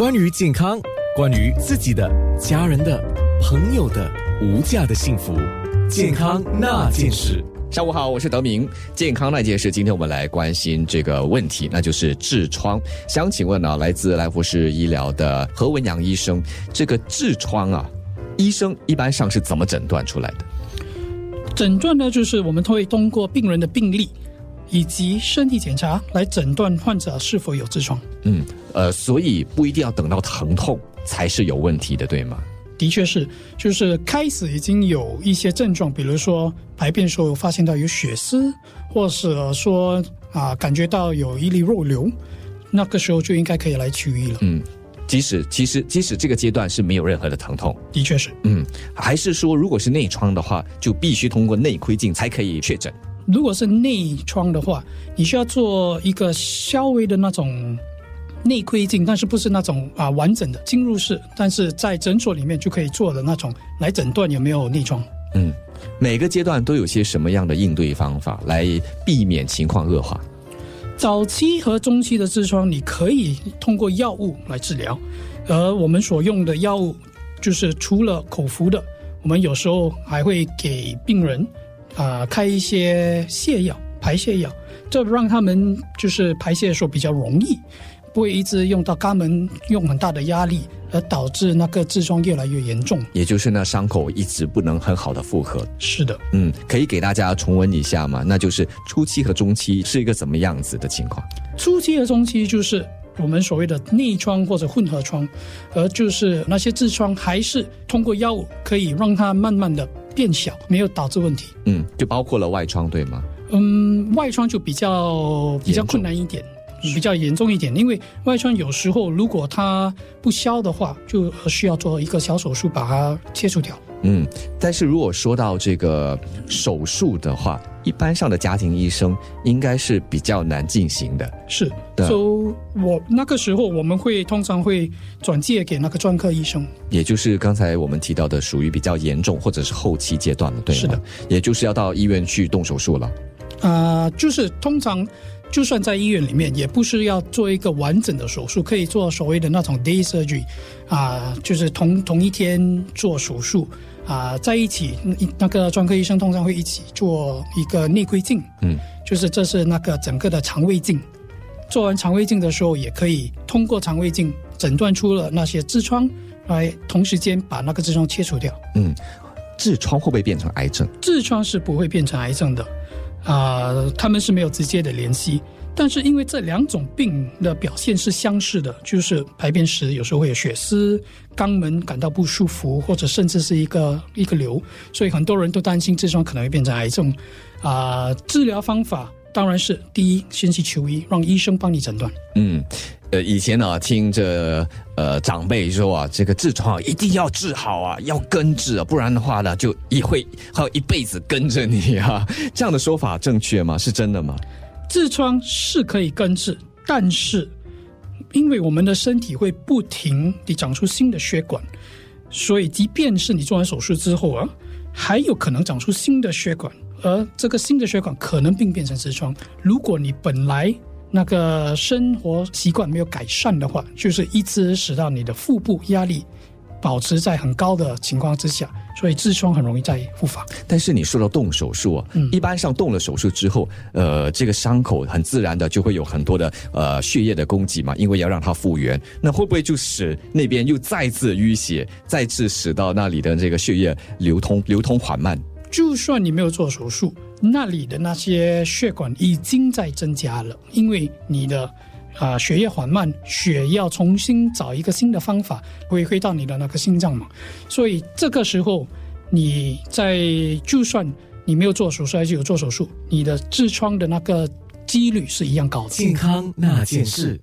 关于健康，关于自己的、家人的、朋友的无价的幸福，健康那件事。下午好，我是德明。健康那件事，今天我们来关心这个问题，那就是痔疮。想请问呢，来自来福士医疗的何文阳医生，这个痔疮啊，医生一般上是怎么诊断出来的？诊断呢，就是我们会通过病人的病历以及身体检查来诊断患者是否有痔疮。嗯，呃，所以不一定要等到疼痛才是有问题的，对吗？的确是，就是开始已经有一些症状，比如说排便时候发现到有血丝，或是说啊感觉到有一粒肉瘤，那个时候就应该可以来取医了。嗯，即使其实即使这个阶段是没有任何的疼痛，的确是。嗯，还是说如果是内疮的话，就必须通过内窥镜才可以确诊。如果是内疮的话，你需要做一个稍微的那种。内窥镜，但是不是那种啊完整的进入式，但是在诊所里面就可以做的那种来诊断有没有内疮。嗯，每个阶段都有些什么样的应对方法来避免情况恶化？早期和中期的痔疮，你可以通过药物来治疗，而我们所用的药物就是除了口服的，我们有时候还会给病人啊开一些泻药、排泄药，这让他们就是排泄的时候比较容易。不会一直用到肛门，用很大的压力，而导致那个痔疮越来越严重。也就是那伤口一直不能很好的复合。是的，嗯，可以给大家重温一下吗？那就是初期和中期是一个怎么样子的情况？初期和中期就是我们所谓的内疮或者混合疮，而就是那些痔疮还是通过药物可以让它慢慢的变小，没有导致问题。嗯，就包括了外疮，对吗？嗯，外疮就比较比较困难一点。比较严重一点，因为外疮有时候如果它不消的话，就需要做一个小手术把它切除掉。嗯，但是如果说到这个手术的话，一般上的家庭医生应该是比较难进行的。是，所以我那个时候我们会通常会转介给那个专科医生，也就是刚才我们提到的属于比较严重或者是后期阶段了，对是的，也就是要到医院去动手术了。啊，就是通常。就算在医院里面，也不是要做一个完整的手术，可以做所谓的那种 day surgery，啊，就是同同一天做手术，啊，在一起，那个专科医生通常会一起做一个内窥镜，嗯，就是这是那个整个的肠胃镜，做完肠胃镜的时候，也可以通过肠胃镜诊断出了那些痔疮，来同时间把那个痔疮切除掉。嗯，痔疮会不会变成癌症？痔疮是不会变成癌症的。啊，他们是没有直接的联系，但是因为这两种病的表现是相似的，就是排便时有时候会有血丝，肛门感到不舒服，或者甚至是一个一个瘤，所以很多人都担心痔疮可能会变成癌症。啊，治疗方法当然是第一，先去求医，让医生帮你诊断。嗯。呃，以前呢，听着呃长辈说啊，这个痔疮一定要治好啊，要根治啊，不然的话呢，就也会还有一辈子跟着你啊。这样的说法正确吗？是真的吗？痔疮是可以根治，但是因为我们的身体会不停地长出新的血管，所以即便是你做完手术之后啊，还有可能长出新的血管，而这个新的血管可能病变成痔疮。如果你本来那个生活习惯没有改善的话，就是一直使到你的腹部压力保持在很高的情况之下，所以痔疮很容易再复发。但是你说到动手术啊，一般上动了手术之后，呃，这个伤口很自然的就会有很多的呃血液的供给嘛，因为要让它复原，那会不会就使那边又再次淤血，再次使到那里的这个血液流通流通缓慢？就算你没有做手术，那里的那些血管已经在增加了，因为你的啊血液缓慢，血要重新找一个新的方法回归到你的那个心脏嘛，所以这个时候你在就算你没有做手术还是有做手术，你的痔疮的那个几率是一样高的。健康那件事。